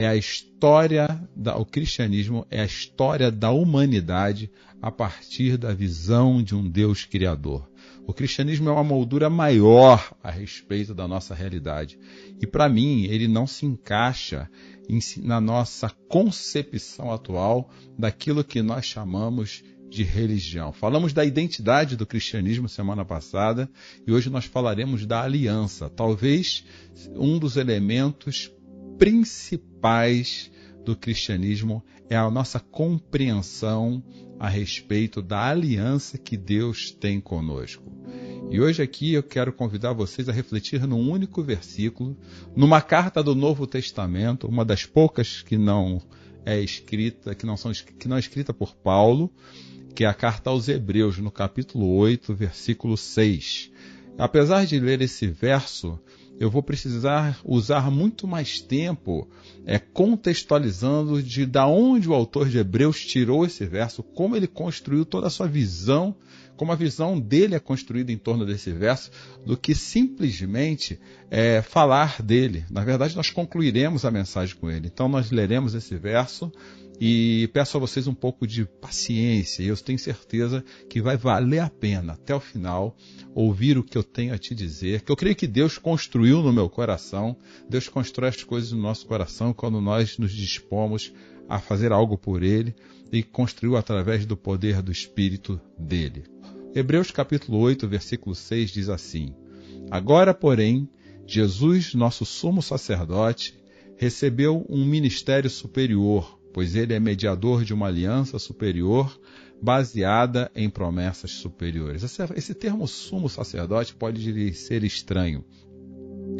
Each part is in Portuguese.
é a história da, o cristianismo é a história da humanidade a partir da visão de um Deus criador. O cristianismo é uma moldura maior a respeito da nossa realidade. E para mim, ele não se encaixa em, na nossa concepção atual daquilo que nós chamamos de religião. Falamos da identidade do cristianismo semana passada e hoje nós falaremos da aliança, talvez um dos elementos principais do cristianismo é a nossa compreensão a respeito da aliança que Deus tem conosco. E hoje aqui eu quero convidar vocês a refletir num único versículo, numa carta do Novo Testamento, uma das poucas que não é escrita, que não são que não é escrita por Paulo, que é a carta aos Hebreus, no capítulo 8, versículo 6. Apesar de ler esse verso, eu vou precisar usar muito mais tempo é, contextualizando de da onde o autor de Hebreus tirou esse verso, como ele construiu toda a sua visão, como a visão dele é construída em torno desse verso, do que simplesmente é, falar dele. Na verdade, nós concluiremos a mensagem com ele. Então, nós leremos esse verso e peço a vocês um pouco de paciência. Eu tenho certeza que vai valer a pena até o final ouvir o que eu tenho a te dizer. Que eu creio que Deus construiu no meu coração. Deus constrói as coisas no nosso coração quando nós nos dispomos a fazer algo por Ele e construiu através do poder do Espírito dele. Hebreus capítulo 8, versículo 6 diz assim: Agora, porém, Jesus, nosso sumo sacerdote, recebeu um ministério superior pois ele é mediador de uma aliança superior baseada em promessas superiores. Esse, esse termo sumo sacerdote pode ser estranho,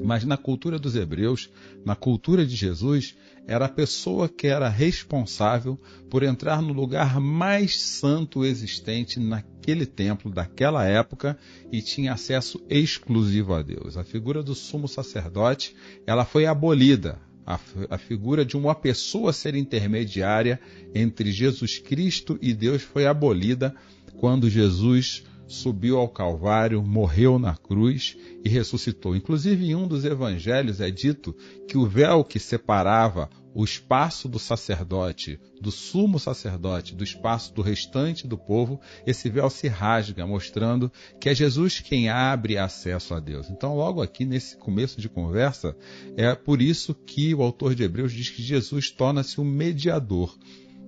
mas na cultura dos hebreus, na cultura de Jesus, era a pessoa que era responsável por entrar no lugar mais santo existente naquele templo daquela época e tinha acesso exclusivo a Deus. A figura do sumo sacerdote, ela foi abolida a, a figura de uma pessoa ser intermediária entre Jesus Cristo e Deus foi abolida quando Jesus subiu ao Calvário, morreu na cruz e ressuscitou. Inclusive, em um dos evangelhos é dito que o véu que separava o espaço do sacerdote, do sumo sacerdote, do espaço do restante do povo, esse véu se rasga, mostrando que é Jesus quem abre acesso a Deus. Então, logo aqui nesse começo de conversa, é por isso que o autor de Hebreus diz que Jesus torna-se um mediador.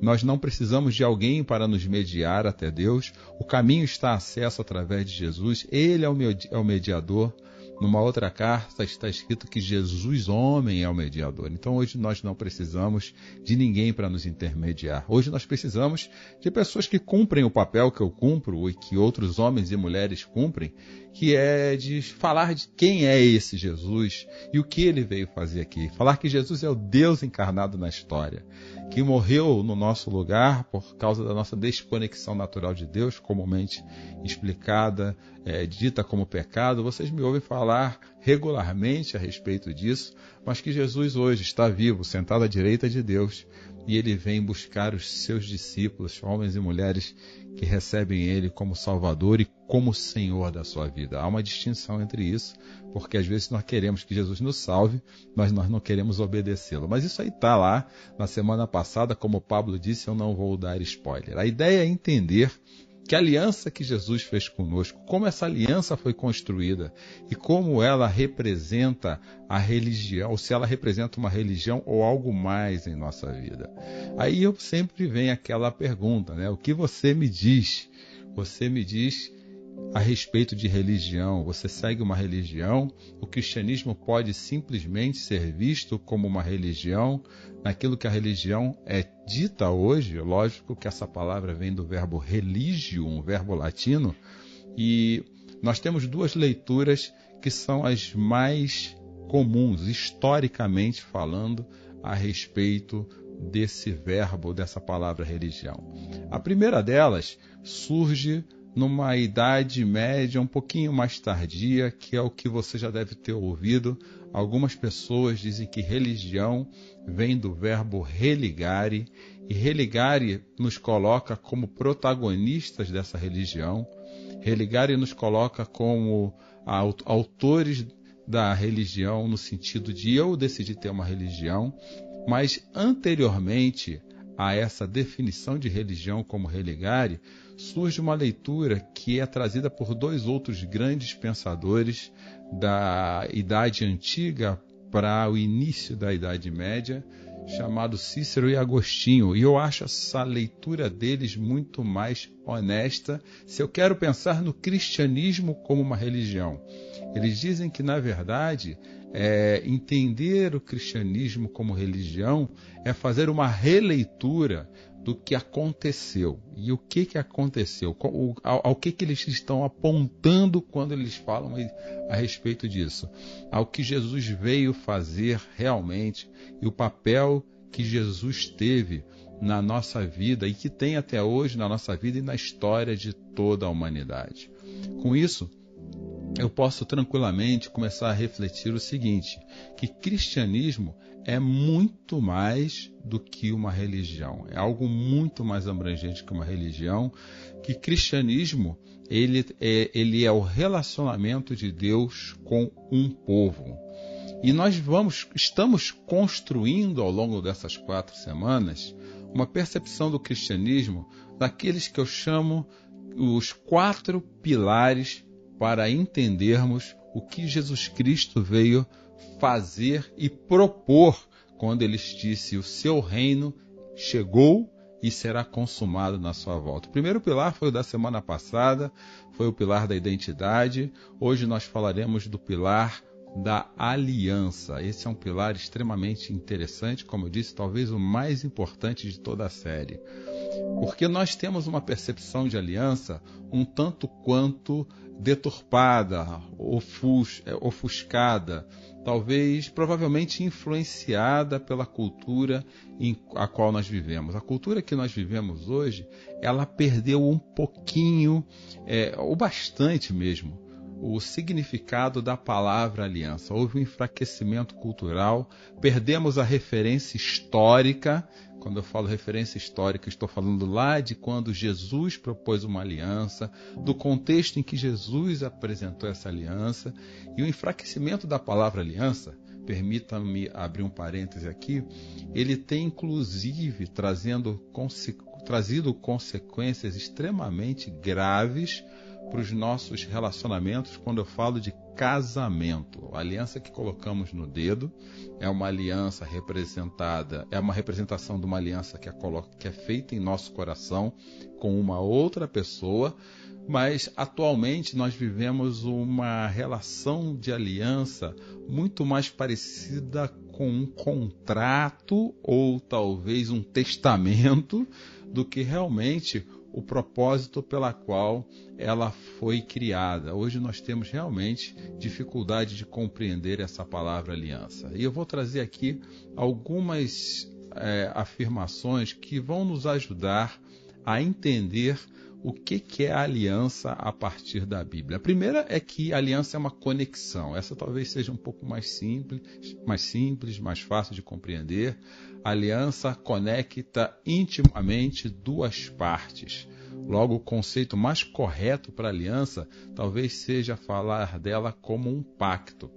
Nós não precisamos de alguém para nos mediar até Deus. O caminho está acesso através de Jesus. Ele é o mediador numa outra carta está escrito que Jesus, homem, é o mediador. Então hoje nós não precisamos de ninguém para nos intermediar. Hoje nós precisamos de pessoas que cumprem o papel que eu cumpro e que outros homens e mulheres cumprem, que é de falar de quem é esse Jesus e o que ele veio fazer aqui. Falar que Jesus é o Deus encarnado na história, que morreu no nosso lugar por causa da nossa desconexão natural de Deus, comumente explicada, é, dita como pecado. Vocês me ouvem falar regularmente a respeito disso, mas que Jesus hoje está vivo, sentado à direita de Deus, e ele vem buscar os seus discípulos, homens e mulheres que recebem ele como Salvador e como Senhor da sua vida. Há uma distinção entre isso, porque às vezes nós queremos que Jesus nos salve, mas nós não queremos obedecê-lo. Mas isso aí está lá na semana passada, como Pablo disse, eu não vou dar spoiler. A ideia é entender que aliança que Jesus fez conosco, como essa aliança foi construída e como ela representa a religião, ou se ela representa uma religião ou algo mais em nossa vida. Aí eu sempre vem aquela pergunta, né? O que você me diz? Você me diz a respeito de religião. Você segue uma religião? O cristianismo pode simplesmente ser visto como uma religião naquilo que a religião é dita hoje. Lógico que essa palavra vem do verbo religio, um verbo latino, e nós temos duas leituras que são as mais comuns, historicamente falando, a respeito desse verbo, dessa palavra religião. A primeira delas surge numa idade média um pouquinho mais tardia, que é o que você já deve ter ouvido. Algumas pessoas dizem que religião vem do verbo religare, e religare nos coloca como protagonistas dessa religião. Religare nos coloca como autores da religião, no sentido de eu decidir ter uma religião. Mas anteriormente a essa definição de religião como religare, surge uma leitura que é trazida por dois outros grandes pensadores da Idade Antiga para o início da Idade Média, chamado Cícero e Agostinho. E eu acho essa leitura deles muito mais honesta se eu quero pensar no cristianismo como uma religião. Eles dizem que, na verdade, é, entender o cristianismo como religião é fazer uma releitura do que aconteceu. E o que, que aconteceu? Ao, ao, que, que eles estão apontando quando eles falam a respeito disso? Ao que Jesus veio fazer realmente e o papel que Jesus teve na nossa vida e que tem até hoje na nossa vida e na história de toda a humanidade. Com isso, eu posso tranquilamente começar a refletir o seguinte: que cristianismo é muito mais do que uma religião, é algo muito mais abrangente que uma religião, que cristianismo ele é, ele é o relacionamento de Deus com um povo. E nós vamos, estamos construindo ao longo dessas quatro semanas uma percepção do cristianismo daqueles que eu chamo os quatro pilares para entendermos o que Jesus Cristo veio fazer e propor quando ele disse: O seu reino chegou e será consumado na sua volta. O primeiro pilar foi o da semana passada, foi o pilar da identidade. Hoje nós falaremos do pilar da aliança. Esse é um pilar extremamente interessante, como eu disse, talvez o mais importante de toda a série. Porque nós temos uma percepção de aliança um tanto quanto deturpada, ofus, é, ofuscada, talvez provavelmente influenciada pela cultura em a qual nós vivemos. A cultura que nós vivemos hoje, ela perdeu um pouquinho, é, ou bastante mesmo, o significado da palavra aliança. Houve um enfraquecimento cultural, perdemos a referência histórica. Quando eu falo referência histórica, estou falando lá de quando Jesus propôs uma aliança, do contexto em que Jesus apresentou essa aliança, e o enfraquecimento da palavra aliança, permita-me abrir um parêntese aqui, ele tem inclusive trazendo, trazido consequências extremamente graves para os nossos relacionamentos quando eu falo de casamento. A aliança que colocamos no dedo é uma aliança representada, é uma representação de uma aliança que é, que é feita em nosso coração com uma outra pessoa, mas atualmente nós vivemos uma relação de aliança muito mais parecida com um contrato ou talvez um testamento do que realmente o propósito pela qual ela foi criada. Hoje nós temos realmente dificuldade de compreender essa palavra aliança. E eu vou trazer aqui algumas é, afirmações que vão nos ajudar a entender o que, que é a aliança a partir da Bíblia. A primeira é que a aliança é uma conexão. Essa talvez seja um pouco mais simples, mais simples, mais fácil de compreender. A aliança conecta intimamente duas partes. Logo, o conceito mais correto para aliança talvez seja falar dela como um pacto.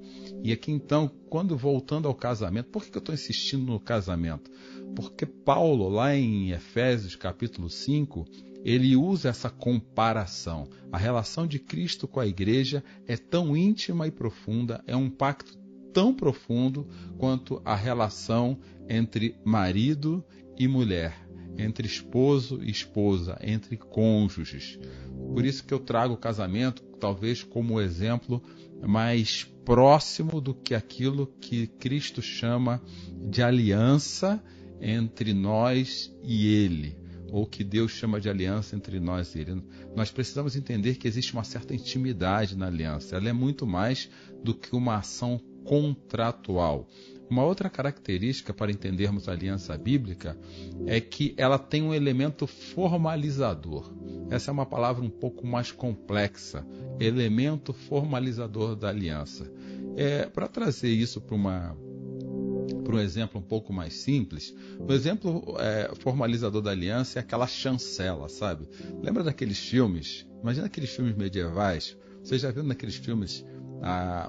E aqui então, quando voltando ao casamento, por que eu estou insistindo no casamento? Porque Paulo, lá em Efésios capítulo 5, ele usa essa comparação. A relação de Cristo com a igreja é tão íntima e profunda, é um pacto tão profundo quanto a relação entre marido e mulher, entre esposo e esposa, entre cônjuges. Por isso que eu trago o casamento talvez como exemplo mais próximo do que aquilo que Cristo chama de aliança entre nós e ele ou que Deus chama de aliança entre nós e Ele. Nós precisamos entender que existe uma certa intimidade na aliança. Ela é muito mais do que uma ação contratual. Uma outra característica para entendermos a aliança bíblica é que ela tem um elemento formalizador. Essa é uma palavra um pouco mais complexa. Elemento formalizador da aliança. É, para trazer isso para uma para um exemplo um pouco mais simples, o exemplo é, formalizador da aliança é aquela chancela, sabe? Lembra daqueles filmes? Imagina aqueles filmes medievais Você já viu naqueles filmes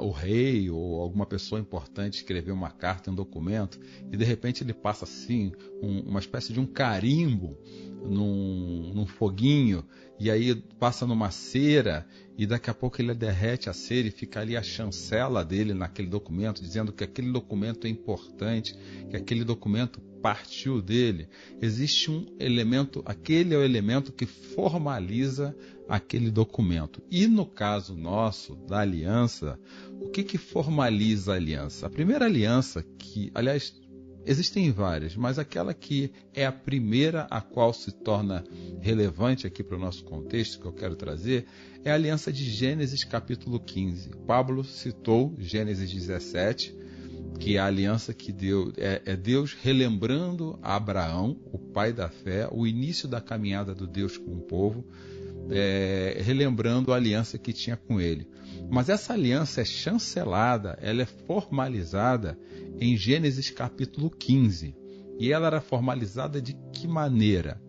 o rei ou alguma pessoa importante escrever uma carta, um documento, e de repente ele passa assim, um, uma espécie de um carimbo num, num, foguinho, e aí passa numa cera, e daqui a pouco ele derrete a cera e fica ali a chancela dele naquele documento, dizendo que aquele documento é importante, que aquele documento partiu dele. Existe um elemento, aquele é o elemento que formaliza aquele documento. E no caso nosso, da aliança, o que, que formaliza a aliança? A primeira aliança, que, aliás, existem várias, mas aquela que é a primeira a qual se torna relevante aqui para o nosso contexto, que eu quero trazer, é a aliança de Gênesis capítulo 15. Pablo citou Gênesis 17, que é a aliança que deu, é, é Deus relembrando a Abraão, o pai da fé, o início da caminhada do Deus com o povo, é, relembrando a aliança que tinha com ele. Mas essa aliança é chancelada, ela é formalizada em Gênesis capítulo 15. E ela era formalizada de que maneira?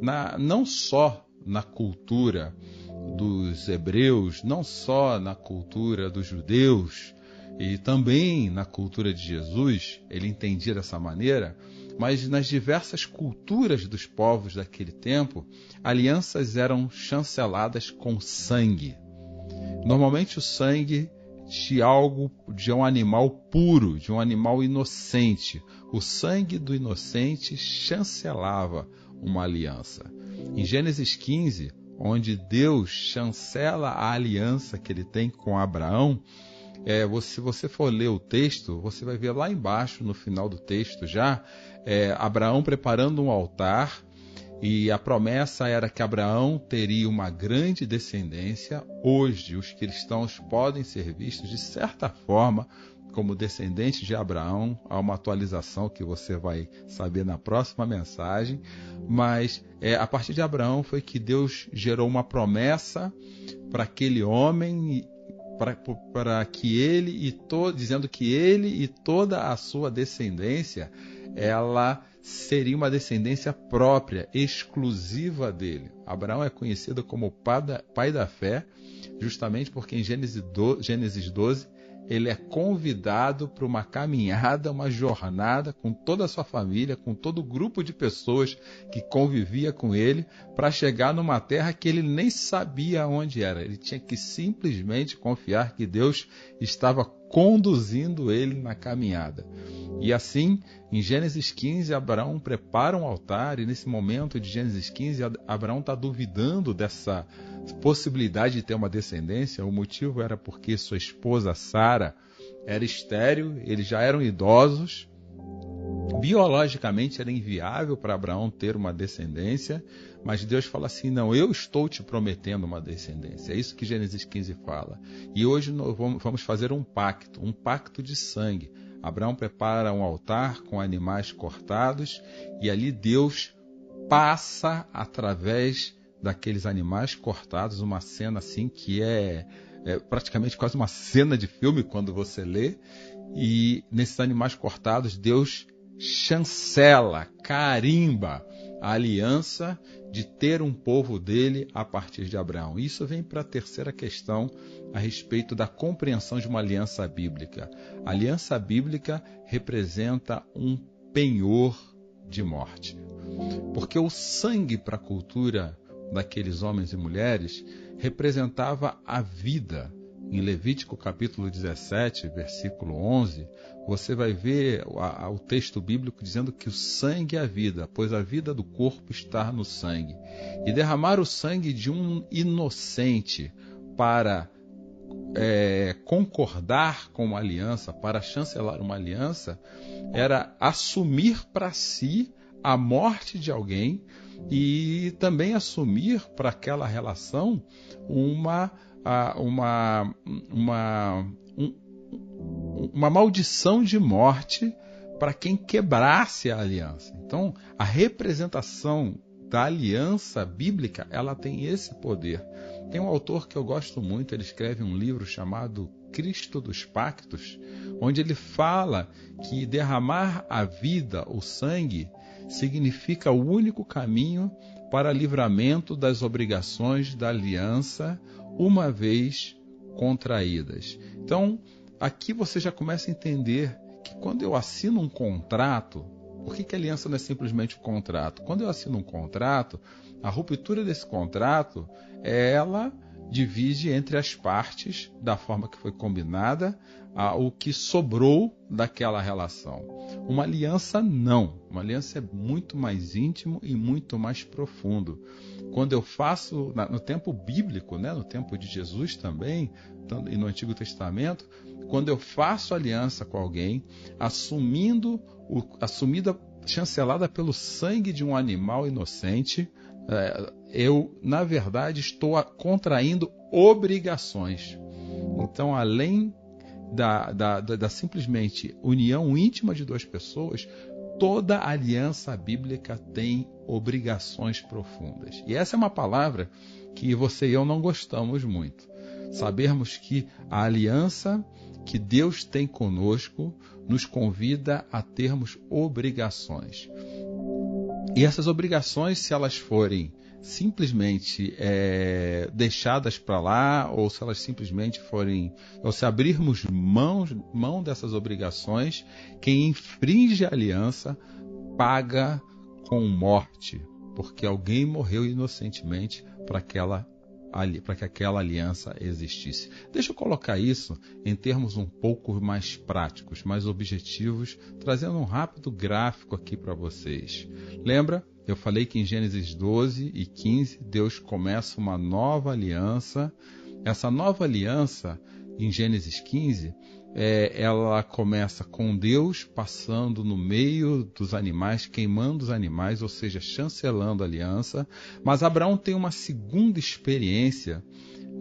Na, não só na cultura dos hebreus, não só na cultura dos judeus, e também na cultura de Jesus, ele entendia dessa maneira, mas nas diversas culturas dos povos daquele tempo, alianças eram chanceladas com sangue. Normalmente o sangue de algo, de um animal puro, de um animal inocente. O sangue do inocente chancelava uma aliança. Em Gênesis 15, onde Deus chancela a aliança que ele tem com Abraão, é, se você for ler o texto, você vai ver lá embaixo, no final do texto já, é, Abraão preparando um altar, e a promessa era que Abraão teria uma grande descendência. Hoje, os cristãos podem ser vistos, de certa forma, como descendentes de Abraão. Há uma atualização que você vai saber na próxima mensagem. Mas é, a partir de Abraão foi que Deus gerou uma promessa para aquele homem para que ele e todo, dizendo que ele e toda a sua descendência ela seria uma descendência própria, exclusiva dele. Abraão é conhecido como pai da fé, justamente porque em Gênesis 12 ele é convidado para uma caminhada, uma jornada com toda a sua família, com todo o grupo de pessoas que convivia com ele, para chegar numa terra que ele nem sabia onde era. Ele tinha que simplesmente confiar que Deus estava conduzindo ele na caminhada. E assim, em Gênesis 15, Abraão prepara um altar, e nesse momento de Gênesis 15, Abraão está duvidando dessa possibilidade de ter uma descendência. O motivo era porque sua esposa Sara era estéril, eles já eram idosos, biologicamente era inviável para Abraão ter uma descendência, mas Deus fala assim: não, eu estou te prometendo uma descendência. É isso que Gênesis 15 fala. E hoje nós vamos fazer um pacto, um pacto de sangue. Abraão prepara um altar com animais cortados e ali Deus passa através daqueles animais cortados, uma cena assim que é, é praticamente quase uma cena de filme quando você lê. E nesses animais cortados, Deus chancela, carimba a aliança de ter um povo dele a partir de Abraão. Isso vem para a terceira questão a respeito da compreensão de uma aliança bíblica. A aliança bíblica representa um penhor de morte. Porque o sangue para a cultura daqueles homens e mulheres representava a vida em Levítico capítulo 17, versículo 11, você vai ver o texto bíblico dizendo que o sangue é a vida, pois a vida do corpo está no sangue. E derramar o sangue de um inocente para é, concordar com uma aliança, para chancelar uma aliança, era assumir para si a morte de alguém e também assumir para aquela relação uma uma, uma, um, uma maldição de morte para quem quebrasse a aliança. Então, a representação da aliança bíblica, ela tem esse poder. Tem um autor que eu gosto muito, ele escreve um livro chamado Cristo dos Pactos, onde ele fala que derramar a vida, o sangue, significa o único caminho para livramento das obrigações da aliança uma vez contraídas. Então, aqui você já começa a entender que quando eu assino um contrato, por que, que a aliança não é simplesmente um contrato? Quando eu assino um contrato, a ruptura desse contrato, ela divide entre as partes, da forma que foi combinada, o que sobrou daquela relação. Uma aliança não. Uma aliança é muito mais íntimo e muito mais profundo. Quando eu faço, no tempo bíblico, né, no tempo de Jesus também, e no Antigo Testamento, quando eu faço aliança com alguém, assumindo, o, assumida, chancelada pelo sangue de um animal inocente, é, eu, na verdade, estou contraindo obrigações. Então, além da, da, da, da, simplesmente união íntima de duas pessoas, toda aliança bíblica tem obrigações profundas. E essa é uma palavra que você e eu não gostamos muito. Sabermos que a aliança que Deus tem conosco nos convida a termos obrigações. E essas obrigações, se elas forem simplesmente é, deixadas para lá, ou se elas simplesmente forem, ou se abrirmos mão, mão dessas obrigações, quem infringe a aliança paga com morte, porque alguém morreu inocentemente para aquela para que aquela aliança existisse. Deixa eu colocar isso em termos um pouco mais práticos, mais objetivos, trazendo um rápido gráfico aqui para vocês. Lembra? Eu falei que em Gênesis 12 e 15 Deus começa uma nova aliança. Essa nova aliança, em Gênesis 15, é, ela começa com Deus passando no meio dos animais, queimando os animais, ou seja, chancelando a aliança. Mas Abraão tem uma segunda experiência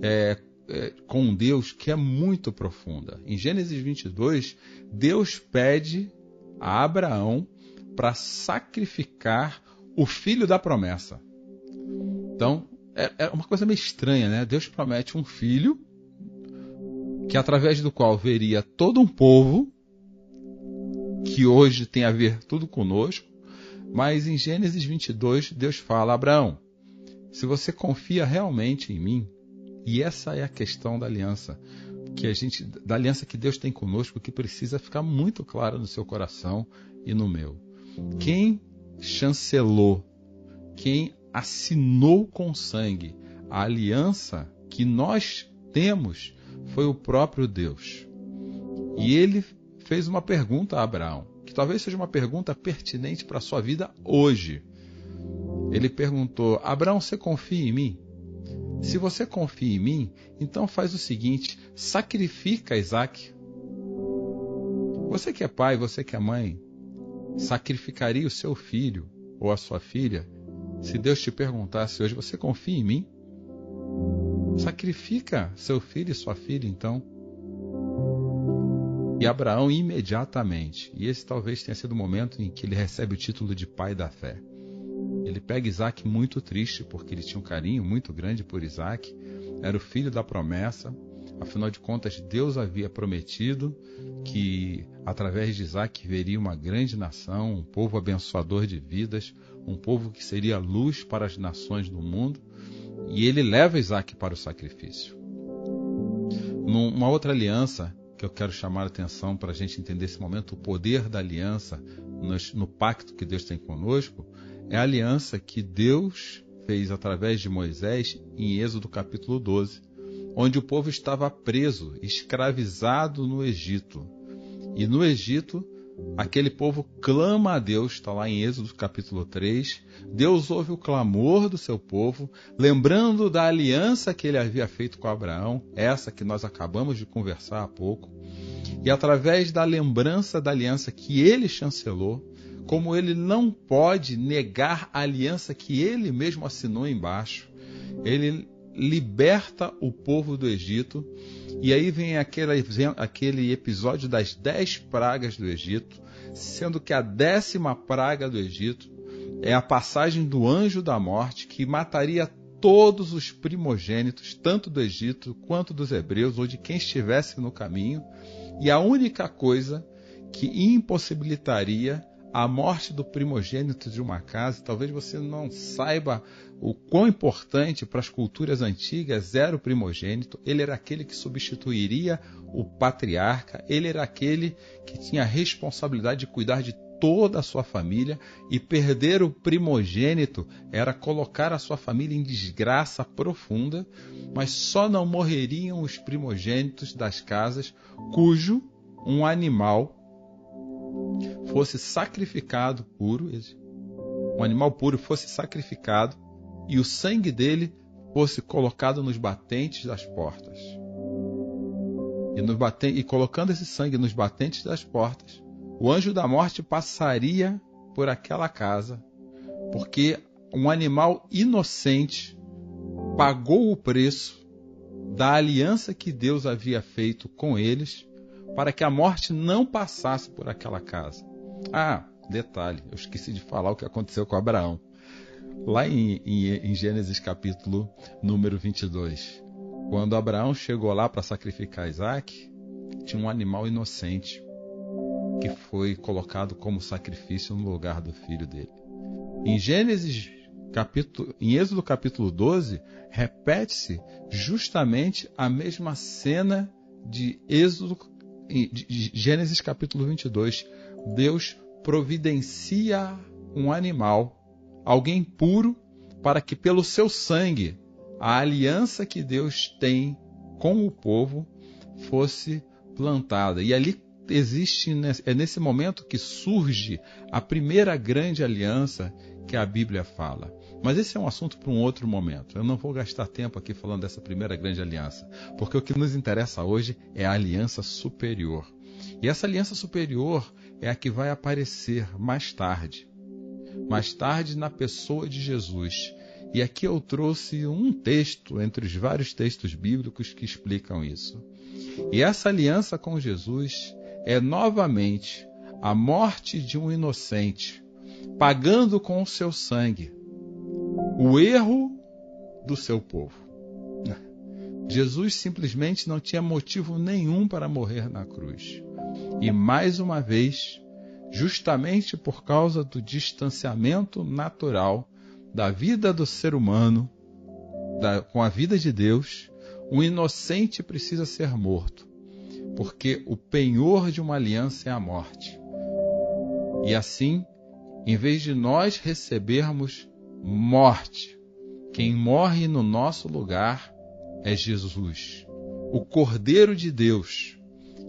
é, é, com Deus que é muito profunda. Em Gênesis 22, Deus pede a Abraão para sacrificar o filho da promessa. Então, é, é uma coisa meio estranha, né? Deus promete um filho que através do qual veria todo um povo que hoje tem a ver tudo conosco, mas em Gênesis 22 Deus fala: Abraão, se você confia realmente em mim, e essa é a questão da aliança, que a gente, da aliança que Deus tem conosco, que precisa ficar muito clara no seu coração e no meu. Quem chancelou, quem assinou com sangue a aliança que nós temos foi o próprio Deus. E ele fez uma pergunta a Abraão, que talvez seja uma pergunta pertinente para a sua vida hoje. Ele perguntou: Abraão, você confia em mim? Se você confia em mim, então faz o seguinte: sacrifica Isaac. Você que é pai, você que é mãe, sacrificaria o seu filho ou a sua filha se Deus te perguntasse hoje: você confia em mim? Sacrifica seu filho e sua filha, então. E Abraão imediatamente, e esse talvez tenha sido o momento em que ele recebe o título de pai da fé. Ele pega Isaac muito triste, porque ele tinha um carinho muito grande por Isaac, era o filho da promessa, afinal de contas, Deus havia prometido que através de Isaac veria uma grande nação, um povo abençoador de vidas, um povo que seria luz para as nações do mundo. E ele leva Isaac para o sacrifício. Numa outra aliança que eu quero chamar a atenção para a gente entender esse momento, o poder da aliança no pacto que Deus tem conosco, é a aliança que Deus fez através de Moisés em Êxodo capítulo 12, onde o povo estava preso, escravizado no Egito. E no Egito aquele povo clama a Deus, está lá em Êxodo capítulo 3. Deus ouve o clamor do seu povo, lembrando da aliança que ele havia feito com Abraão, essa que nós acabamos de conversar há pouco. E através da lembrança da aliança que ele chancelou, como ele não pode negar a aliança que ele mesmo assinou embaixo, ele liberta o povo do Egito. E aí vem aquele, episódio das dez pragas do Egito, sendo que a décima praga do Egito é a passagem do anjo da morte que mataria todos os primogênitos, tanto do Egito quanto dos hebreus, ou de quem estivesse no caminho, e a única coisa que impossibilitaria a morte do primogênito de uma casa, talvez você não saiba o quão importante para as culturas antigas era o primogênito. Ele era aquele que substituiria o patriarca, ele era aquele que tinha a responsabilidade de cuidar de toda a sua família e perder o primogênito era colocar a sua família em desgraça profunda, mas só não morreriam os primogênitos das casas cujo um animal fosse sacrificado puro, um animal puro fosse sacrificado e o sangue dele fosse colocado nos batentes das portas. E, baten e colocando esse sangue nos batentes das portas, o anjo da morte passaria por aquela casa, porque um animal inocente pagou o preço da aliança que Deus havia feito com eles para que a morte não passasse por aquela casa. Ah, detalhe, eu esqueci de falar o que aconteceu com Abraão. Lá em, em, em Gênesis capítulo número 22, quando Abraão chegou lá para sacrificar Isaac, tinha um animal inocente que foi colocado como sacrifício no lugar do filho dele. Em Gênesis capítulo, em Êxodo capítulo 12, repete-se justamente a mesma cena de Êxodo de Gênesis capítulo 22. Deus providencia um animal, alguém puro, para que pelo seu sangue a aliança que Deus tem com o povo fosse plantada. E ali existe, é nesse momento que surge a primeira grande aliança que a Bíblia fala. Mas esse é um assunto para um outro momento. Eu não vou gastar tempo aqui falando dessa primeira grande aliança, porque o que nos interessa hoje é a aliança superior. E essa aliança superior é a que vai aparecer mais tarde. Mais tarde na pessoa de Jesus. E aqui eu trouxe um texto entre os vários textos bíblicos que explicam isso. E essa aliança com Jesus é novamente a morte de um inocente, pagando com o seu sangue o erro do seu povo. Jesus simplesmente não tinha motivo nenhum para morrer na cruz. E mais uma vez, justamente por causa do distanciamento natural da vida do ser humano da, com a vida de Deus, um inocente precisa ser morto porque o penhor de uma aliança é a morte. E assim, em vez de nós recebermos morte, quem morre no nosso lugar é Jesus, o Cordeiro de Deus,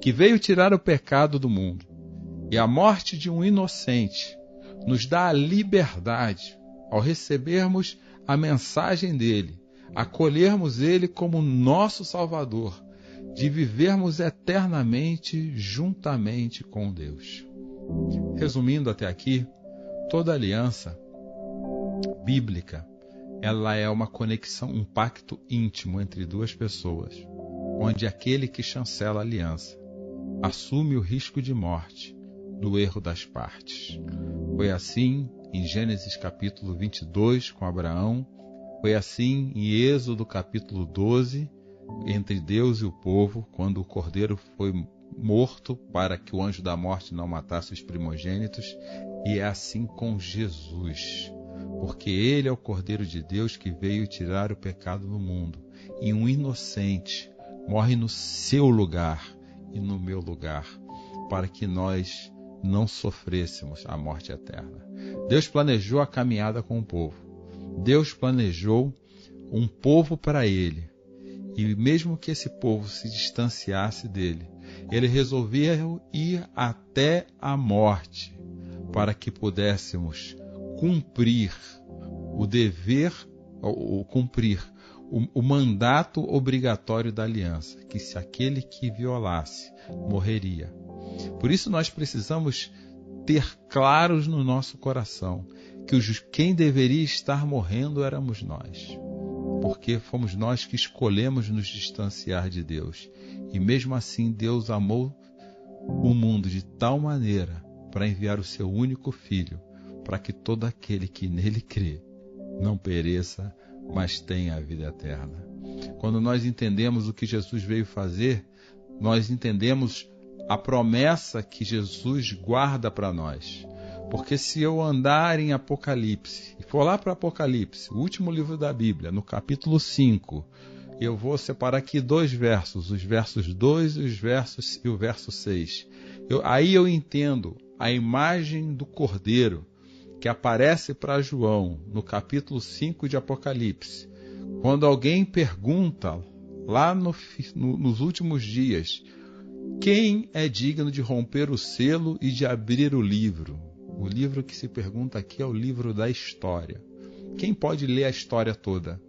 que veio tirar o pecado do mundo. E a morte de um inocente nos dá a liberdade ao recebermos a mensagem dele, acolhermos ele como nosso Salvador de vivermos eternamente juntamente com Deus. Resumindo até aqui, toda aliança bíblica, ela é uma conexão, um pacto íntimo entre duas pessoas, onde aquele que chancela a aliança assume o risco de morte do erro das partes. Foi assim em Gênesis capítulo 22 com Abraão, foi assim em Êxodo capítulo 12 entre Deus e o povo quando o cordeiro foi morto para que o anjo da morte não matasse os primogênitos, e é assim com Jesus, porque ele é o cordeiro de Deus que veio tirar o pecado do mundo, e um inocente morre no seu lugar e no meu lugar, para que nós não sofrêssemos a morte eterna. Deus planejou a caminhada com o povo. Deus planejou um povo para ele, e mesmo que esse povo se distanciasse dele, ele resolvia ir até a morte para que pudéssemos cumprir o dever, ou cumprir o, o mandato obrigatório da aliança, que se aquele que violasse morreria. Por isso nós precisamos ter claros no nosso coração que quem deveria estar morrendo éramos nós porque fomos nós que escolhemos nos distanciar de Deus. E mesmo assim, Deus amou o mundo de tal maneira para enviar o seu único filho, para que todo aquele que nele crê não pereça, mas tenha a vida eterna. Quando nós entendemos o que Jesus veio fazer, nós entendemos a promessa que Jesus guarda para nós. Porque se eu andar em Apocalipse, e for lá para Apocalipse, o último livro da Bíblia, no capítulo 5, eu vou separar aqui dois versos, os versos 2 e os versos e o verso 6. Eu, aí eu entendo a imagem do Cordeiro que aparece para João no capítulo 5 de Apocalipse. Quando alguém pergunta lá no, no, nos últimos dias, quem é digno de romper o selo e de abrir o livro? O livro que se pergunta aqui é o livro da história. Quem pode ler a história toda?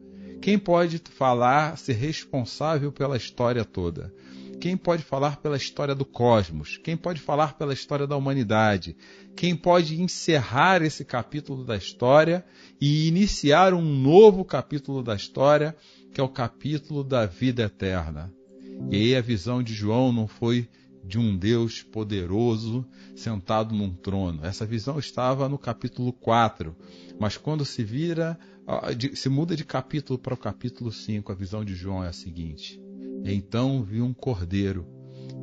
Quem pode falar, ser responsável pela história toda? Quem pode falar pela história do cosmos? Quem pode falar pela história da humanidade? Quem pode encerrar esse capítulo da história e iniciar um novo capítulo da história, que é o capítulo da vida eterna? E aí a visão de João não foi de um Deus poderoso sentado num trono. Essa visão estava no capítulo 4, mas quando se vira, se muda de capítulo para o capítulo 5, a visão de João é a seguinte: Então vi um cordeiro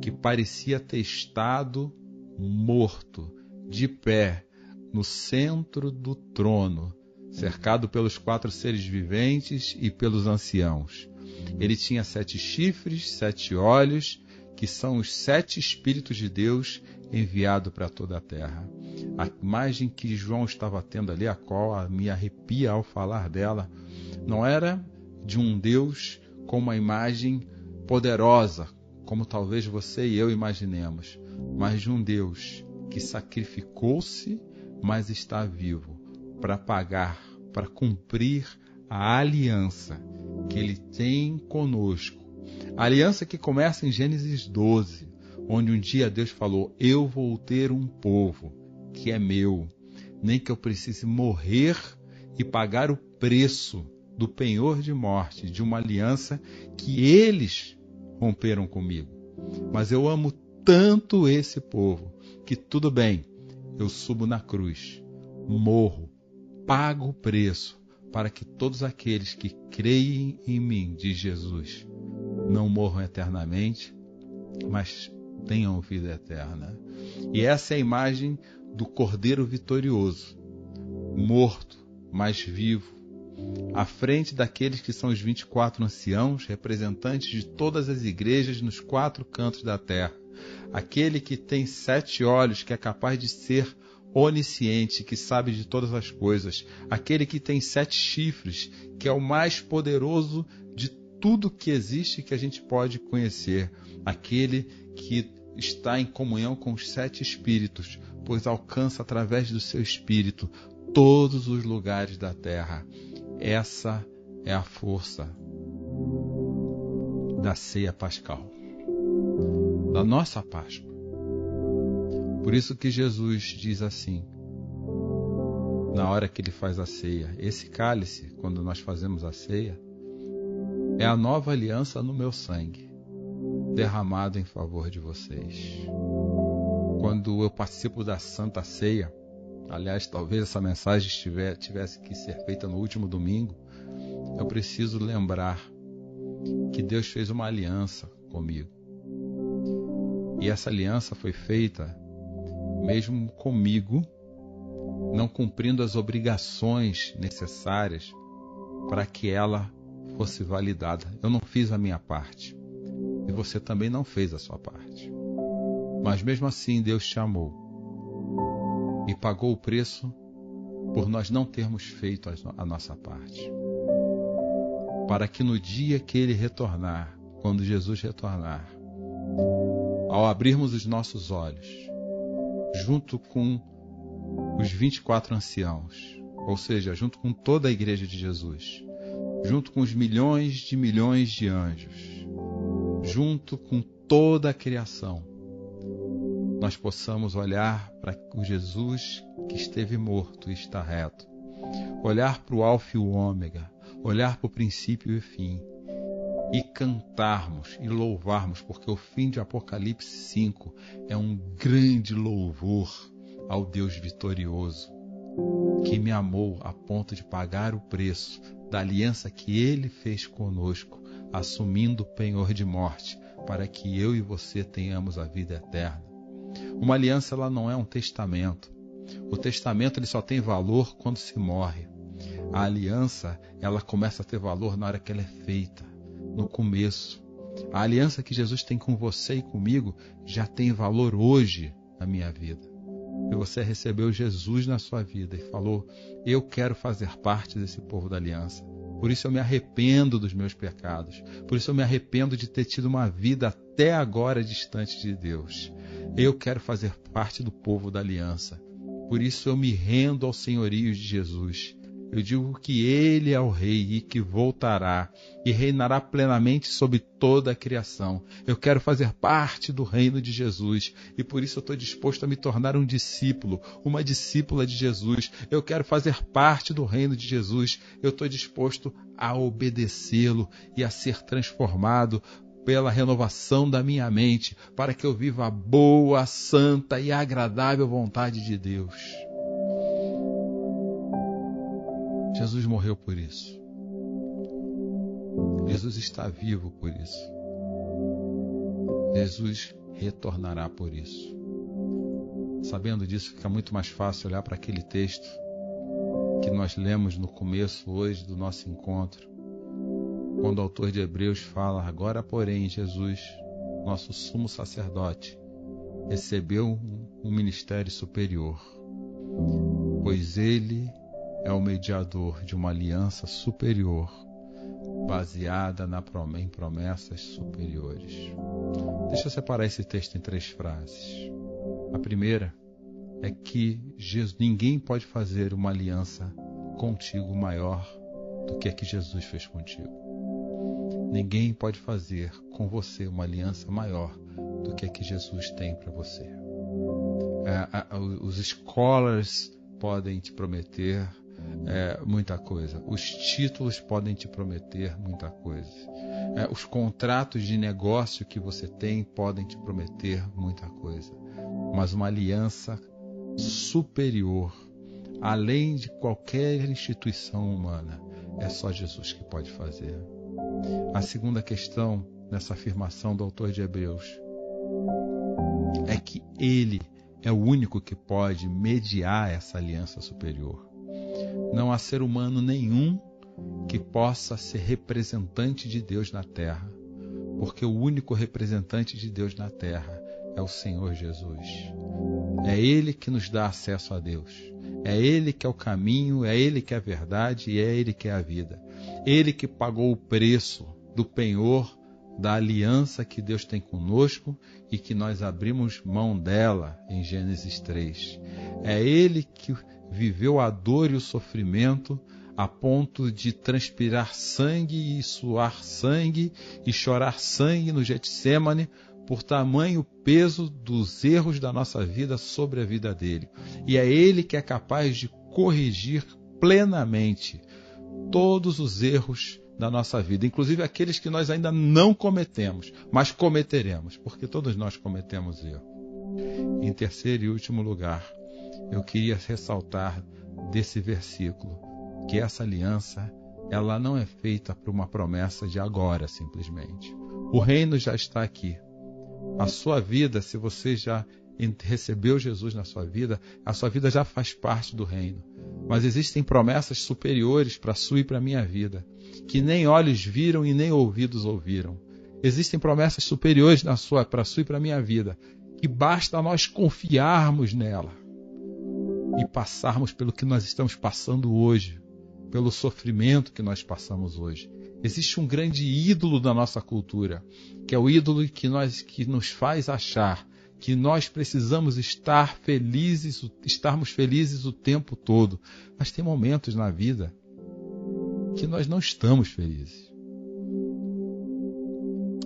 que parecia ter estado morto, de pé, no centro do trono, cercado pelos quatro seres viventes e pelos anciãos. Ele tinha sete chifres, sete olhos que são os sete Espíritos de Deus enviados para toda a terra. A imagem que João estava tendo ali, a qual me arrepia ao falar dela, não era de um Deus com uma imagem poderosa, como talvez você e eu imaginemos, mas de um Deus que sacrificou-se, mas está vivo para pagar, para cumprir a aliança que ele tem conosco a aliança que começa em Gênesis 12, onde um dia Deus falou: Eu vou ter um povo que é meu, nem que eu precise morrer e pagar o preço do penhor de morte de uma aliança que eles romperam comigo. Mas eu amo tanto esse povo que tudo bem, eu subo na cruz, morro, pago o preço para que todos aqueles que creem em mim, diz Jesus, não morram eternamente, mas tenham vida eterna. E essa é a imagem do Cordeiro vitorioso, morto, mas vivo, à frente daqueles que são os 24 anciãos, representantes de todas as igrejas nos quatro cantos da terra. Aquele que tem sete olhos, que é capaz de ser onisciente, que sabe de todas as coisas. Aquele que tem sete chifres, que é o mais poderoso de tudo que existe que a gente pode conhecer, aquele que está em comunhão com os sete espíritos, pois alcança através do seu espírito todos os lugares da terra. Essa é a força da ceia pascal, da nossa Páscoa. Por isso que Jesus diz assim, na hora que ele faz a ceia: esse cálice, quando nós fazemos a ceia, é a nova aliança no meu sangue, derramado em favor de vocês. Quando eu participo da Santa Ceia, aliás, talvez essa mensagem tivesse que ser feita no último domingo, eu preciso lembrar que Deus fez uma aliança comigo. E essa aliança foi feita mesmo comigo, não cumprindo as obrigações necessárias para que ela fosse validada. Eu não fiz a minha parte. E você também não fez a sua parte. Mas mesmo assim, Deus te amou e pagou o preço por nós não termos feito a nossa parte. Para que no dia que Ele retornar, quando Jesus retornar, ao abrirmos os nossos olhos, junto com os 24 anciãos, ou seja, junto com toda a igreja de Jesus, junto com os milhões de milhões de anjos, junto com toda a criação, nós possamos olhar para o Jesus que esteve morto e está reto, olhar para o Alfa e o Ômega, olhar para o princípio e o fim, e cantarmos e louvarmos, porque o fim de Apocalipse 5 é um grande louvor ao Deus vitorioso, que me amou a ponto de pagar o preço da aliança que ele fez conosco, assumindo o penhor de morte, para que eu e você tenhamos a vida eterna. Uma aliança ela não é um testamento. O testamento ele só tem valor quando se morre. A aliança, ela começa a ter valor na hora que ela é feita, no começo. A aliança que Jesus tem com você e comigo já tem valor hoje na minha vida. E você recebeu Jesus na sua vida e falou: Eu quero fazer parte desse povo da aliança. Por isso eu me arrependo dos meus pecados. Por isso eu me arrependo de ter tido uma vida até agora distante de Deus. Eu quero fazer parte do povo da aliança. Por isso eu me rendo ao senhorio de Jesus. Eu digo que Ele é o Rei e que voltará e reinará plenamente sobre toda a criação. Eu quero fazer parte do reino de Jesus e por isso eu estou disposto a me tornar um discípulo, uma discípula de Jesus. Eu quero fazer parte do reino de Jesus. Eu estou disposto a obedecê-lo e a ser transformado pela renovação da minha mente, para que eu viva a boa, santa e agradável vontade de Deus. Jesus morreu por isso. Jesus está vivo por isso. Jesus retornará por isso. Sabendo disso, fica muito mais fácil olhar para aquele texto que nós lemos no começo hoje do nosso encontro, quando o autor de Hebreus fala: Agora, porém, Jesus, nosso sumo sacerdote, recebeu um ministério superior, pois ele é o mediador de uma aliança superior, baseada na, em promessas superiores. Deixa eu separar esse texto em três frases. A primeira é que Jesus, ninguém pode fazer uma aliança contigo maior do que a que Jesus fez contigo. Ninguém pode fazer com você uma aliança maior do que a que Jesus tem para você. É, os scholars podem te prometer é, muita coisa. Os títulos podem te prometer muita coisa. É, os contratos de negócio que você tem podem te prometer muita coisa. Mas uma aliança superior, além de qualquer instituição humana, é só Jesus que pode fazer. A segunda questão nessa afirmação do autor de Hebreus é que ele é o único que pode mediar essa aliança superior. Não há ser humano nenhum que possa ser representante de Deus na terra, porque o único representante de Deus na terra é o Senhor Jesus. É Ele que nos dá acesso a Deus. É Ele que é o caminho, é Ele que é a verdade e é Ele que é a vida. Ele que pagou o preço do penhor da aliança que Deus tem conosco e que nós abrimos mão dela em Gênesis 3. É Ele que viveu a dor e o sofrimento a ponto de transpirar sangue e suar sangue e chorar sangue no Getsemane por tamanho peso dos erros da nossa vida sobre a vida dele. E é ele que é capaz de corrigir plenamente todos os erros da nossa vida, inclusive aqueles que nós ainda não cometemos, mas cometeremos, porque todos nós cometemos erro. Em terceiro e último lugar, eu queria ressaltar desse versículo que essa aliança ela não é feita por uma promessa de agora simplesmente. O reino já está aqui. A sua vida, se você já recebeu Jesus na sua vida, a sua vida já faz parte do reino. Mas existem promessas superiores para a sua e para a minha vida, que nem olhos viram e nem ouvidos ouviram. Existem promessas superiores para a sua e para a minha vida, que basta nós confiarmos nela e passarmos pelo que nós estamos passando hoje, pelo sofrimento que nós passamos hoje. Existe um grande ídolo da nossa cultura, que é o ídolo que, nós, que nos faz achar que nós precisamos estar felizes, estarmos felizes o tempo todo. Mas tem momentos na vida que nós não estamos felizes.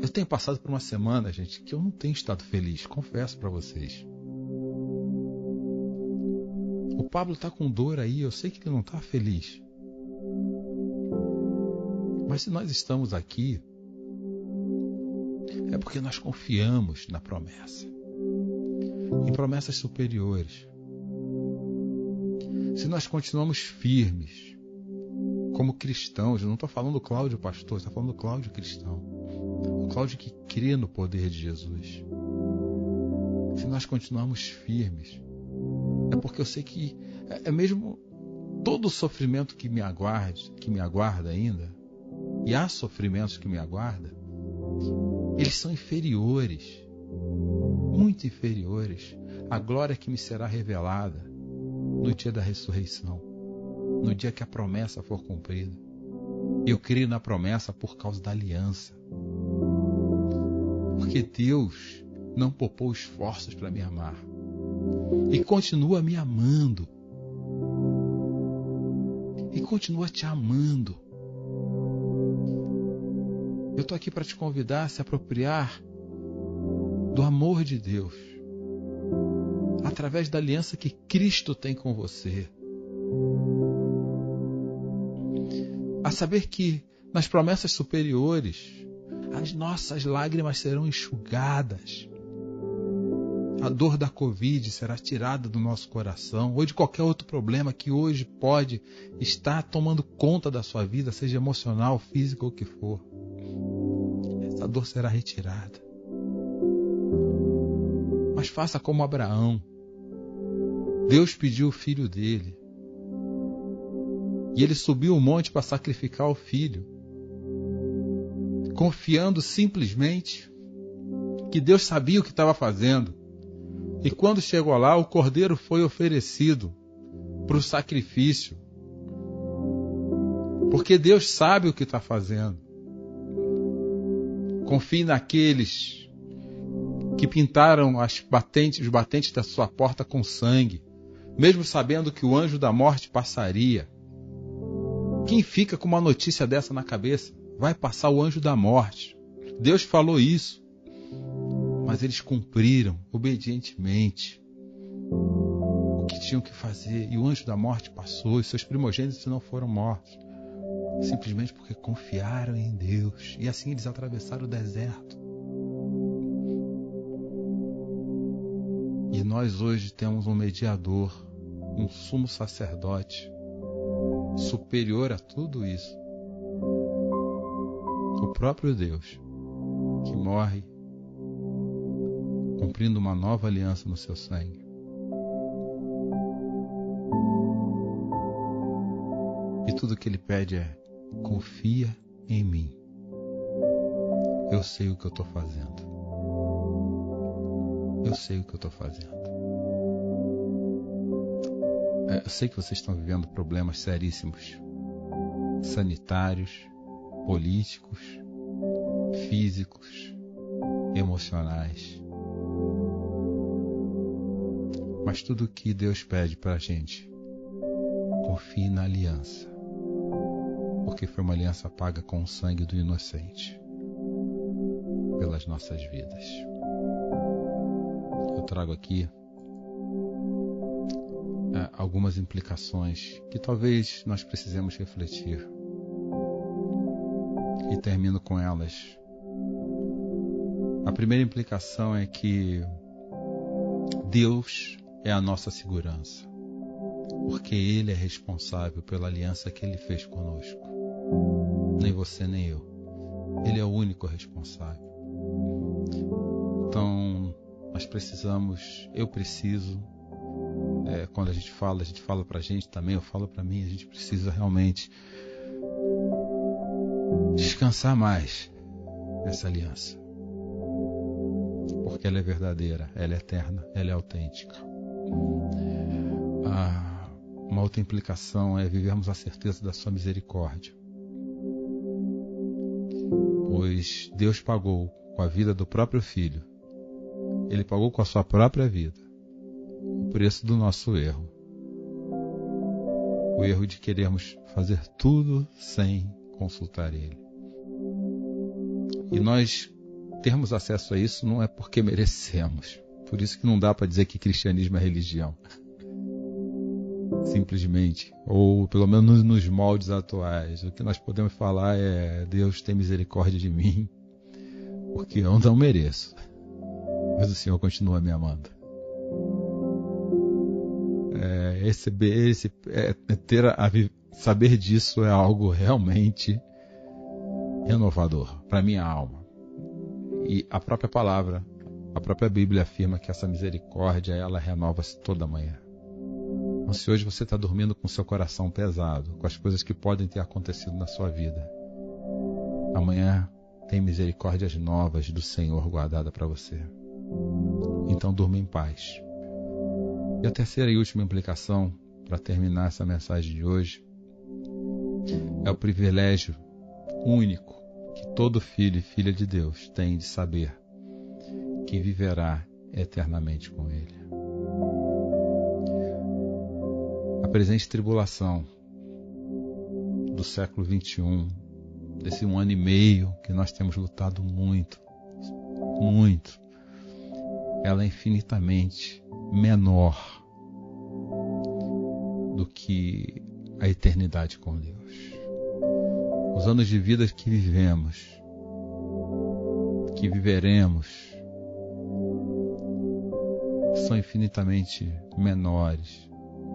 Eu tenho passado por uma semana, gente, que eu não tenho estado feliz, confesso para vocês. Pablo está com dor aí, eu sei que ele não está feliz. Mas se nós estamos aqui, é porque nós confiamos na promessa, em promessas superiores. Se nós continuamos firmes, como cristãos, eu não estou falando do Cláudio pastor, estou falando do Cláudio cristão, o Cláudio que crê no poder de Jesus. Se nós continuarmos firmes, é porque eu sei que é, é mesmo todo o sofrimento que me aguarde, que me aguarda ainda, e há sofrimentos que me aguardam, eles são inferiores, muito inferiores à glória que me será revelada no dia da ressurreição, no dia que a promessa for cumprida. Eu creio na promessa por causa da aliança. Porque Deus não poupou esforços para me amar. E continua me amando. Continua te amando. Eu estou aqui para te convidar a se apropriar do amor de Deus através da aliança que Cristo tem com você. A saber que nas promessas superiores as nossas lágrimas serão enxugadas. A dor da Covid será tirada do nosso coração, ou de qualquer outro problema que hoje pode estar tomando conta da sua vida, seja emocional, física ou que for essa dor será retirada. Mas faça como Abraão. Deus pediu o filho dele. E ele subiu o monte para sacrificar o filho, confiando simplesmente que Deus sabia o que estava fazendo. E quando chegou lá, o cordeiro foi oferecido para o sacrifício. Porque Deus sabe o que está fazendo. Confie naqueles que pintaram as batentes, os batentes da sua porta com sangue, mesmo sabendo que o anjo da morte passaria. Quem fica com uma notícia dessa na cabeça? Vai passar o anjo da morte. Deus falou isso. Mas eles cumpriram obedientemente o que tinham que fazer. E o anjo da morte passou, e seus primogênitos não foram mortos simplesmente porque confiaram em Deus. E assim eles atravessaram o deserto. E nós hoje temos um mediador, um sumo sacerdote, superior a tudo isso. O próprio Deus, que morre cumprindo uma nova aliança no seu sangue. E tudo que ele pede é confia em mim. Eu sei o que eu estou fazendo. Eu sei o que eu estou fazendo. É, eu sei que vocês estão vivendo problemas seríssimos sanitários, políticos, físicos, emocionais. Mas tudo o que Deus pede para a gente, confie na aliança porque foi uma aliança paga com o sangue do inocente pelas nossas vidas. Eu trago aqui é, algumas implicações que talvez nós precisemos refletir. E termino com elas. A primeira implicação é que Deus é a nossa segurança, porque Ele é responsável pela aliança que Ele fez conosco nem você nem eu. Ele é o único responsável. Então, nós precisamos, eu preciso, é, quando a gente fala, a gente fala pra gente também, eu falo pra mim, a gente precisa realmente descansar mais nessa aliança. Porque ela é verdadeira, ela é eterna, ela é autêntica. Ah, uma outra implicação é vivermos a certeza da sua misericórdia pois Deus pagou com a vida do próprio filho. Ele pagou com a sua própria vida o preço do nosso erro. O erro de querermos fazer tudo sem consultar Ele. E nós termos acesso a isso não é porque merecemos. Por isso que não dá para dizer que cristianismo é religião simplesmente, ou pelo menos nos moldes atuais. O que nós podemos falar é: Deus tem misericórdia de mim, porque eu não mereço, mas o Senhor continua me amando. É, esse, é, ter a, saber disso é algo realmente renovador para minha alma. E a própria palavra, a própria Bíblia afirma que essa misericórdia ela renova-se toda manhã. se hoje você está dormindo com seu coração pesado, com as coisas que podem ter acontecido na sua vida, amanhã tem misericórdias novas do Senhor guardada para você. Então durma em paz. E a terceira e última implicação, para terminar essa mensagem de hoje, é o privilégio único que todo filho e filha de Deus tem de saber que viverá eternamente com Ele. A presente tribulação do século 21, desse um ano e meio que nós temos lutado muito, muito, ela é infinitamente menor do que a eternidade com Deus. Os anos de vida que vivemos, que viveremos, são infinitamente menores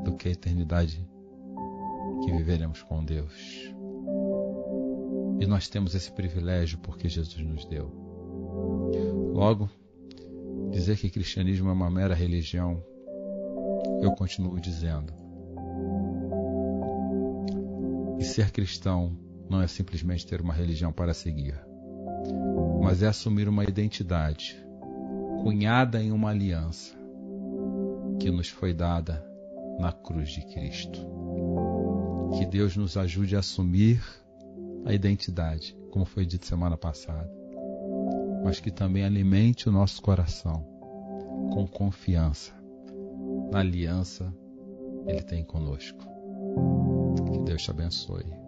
do que a eternidade que viveremos com Deus. E nós temos esse privilégio porque Jesus nos deu. Logo, dizer que cristianismo é uma mera religião, eu continuo dizendo. E ser cristão não é simplesmente ter uma religião para seguir, mas é assumir uma identidade cunhada em uma aliança que nos foi dada na cruz de Cristo. Que Deus nos ajude a assumir a identidade, como foi dito semana passada, mas que também alimente o nosso coração com confiança na aliança Ele tem conosco. Que Deus te abençoe.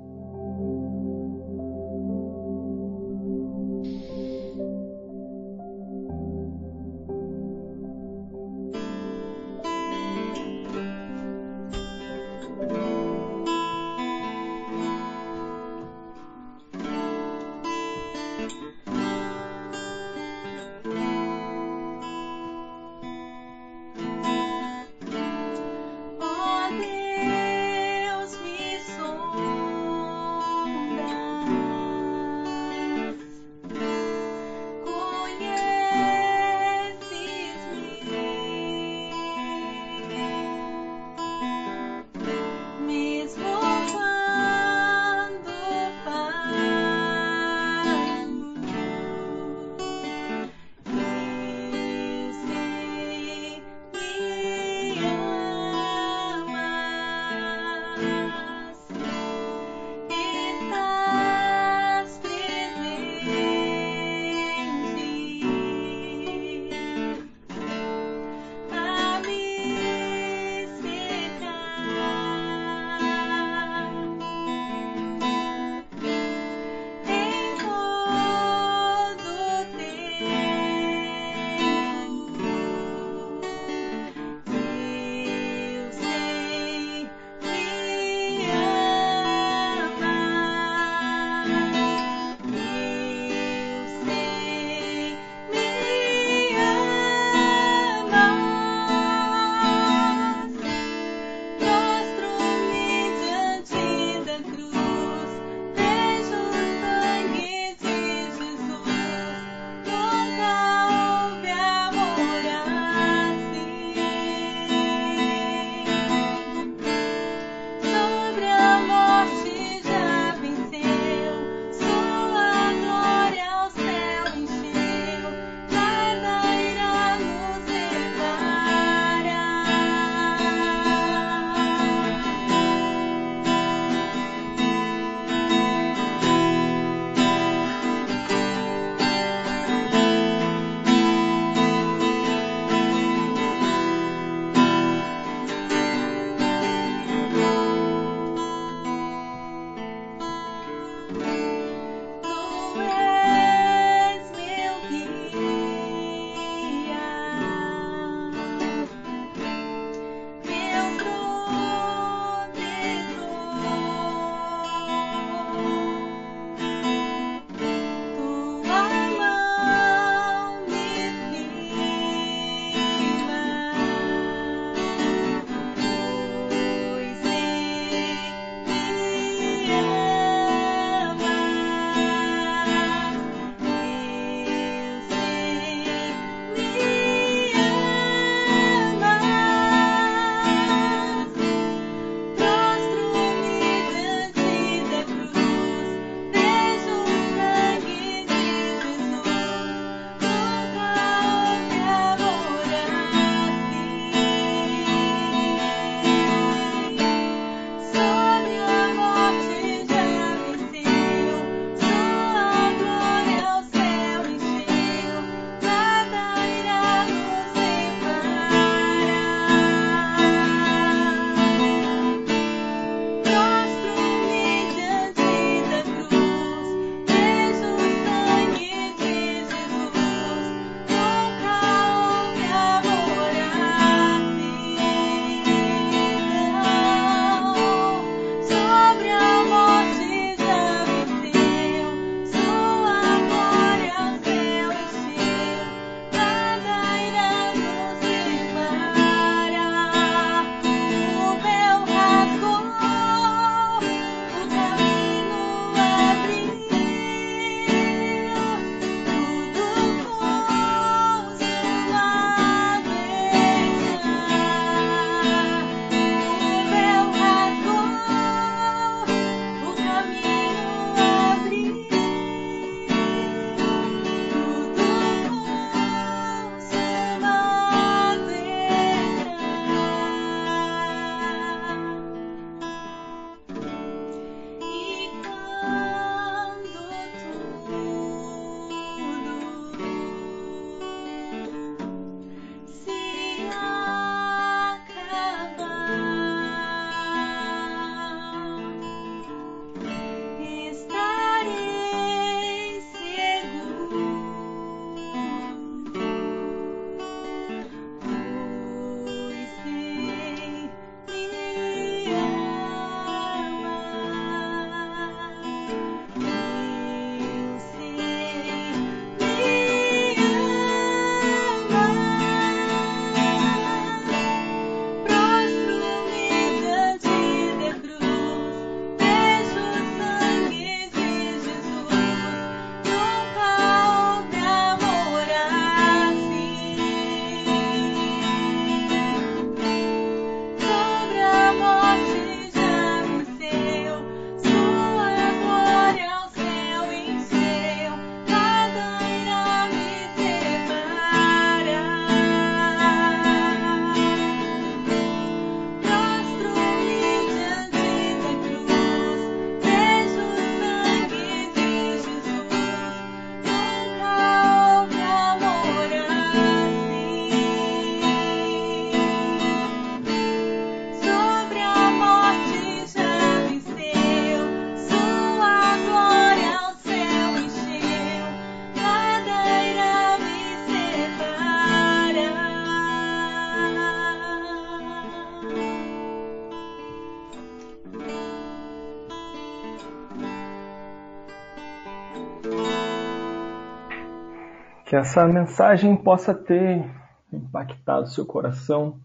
Que essa mensagem possa ter impactado seu coração,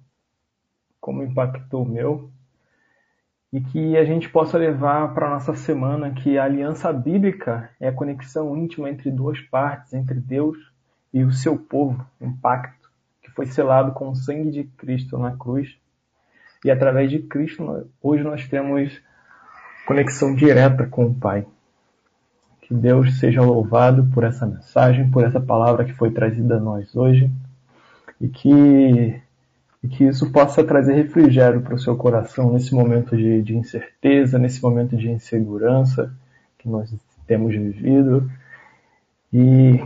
como impactou o meu, e que a gente possa levar para a nossa semana que a aliança bíblica é a conexão íntima entre duas partes, entre Deus e o seu povo, um pacto que foi selado com o sangue de Cristo na cruz. E através de Cristo, hoje nós temos conexão direta com o Pai. Que Deus seja louvado por essa mensagem, por essa palavra que foi trazida a nós hoje e que, e que isso possa trazer refrigério para o seu coração nesse momento de, de incerteza, nesse momento de insegurança que nós temos vivido e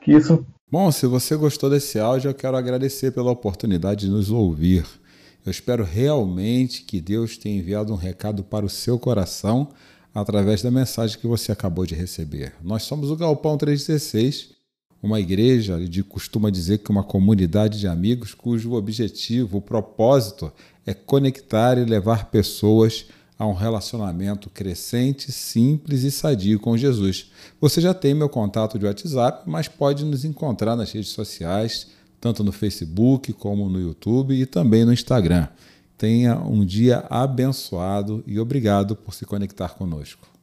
que isso. Bom, se você gostou desse áudio, eu quero agradecer pela oportunidade de nos ouvir. Eu espero realmente que Deus tenha enviado um recado para o seu coração através da mensagem que você acabou de receber. Nós somos o Galpão 316, uma igreja de costuma dizer que uma comunidade de amigos cujo objetivo, o propósito é conectar e levar pessoas a um relacionamento crescente, simples e sadio com Jesus. Você já tem meu contato de WhatsApp, mas pode nos encontrar nas redes sociais, tanto no Facebook como no YouTube e também no Instagram. Tenha um dia abençoado e obrigado por se conectar conosco.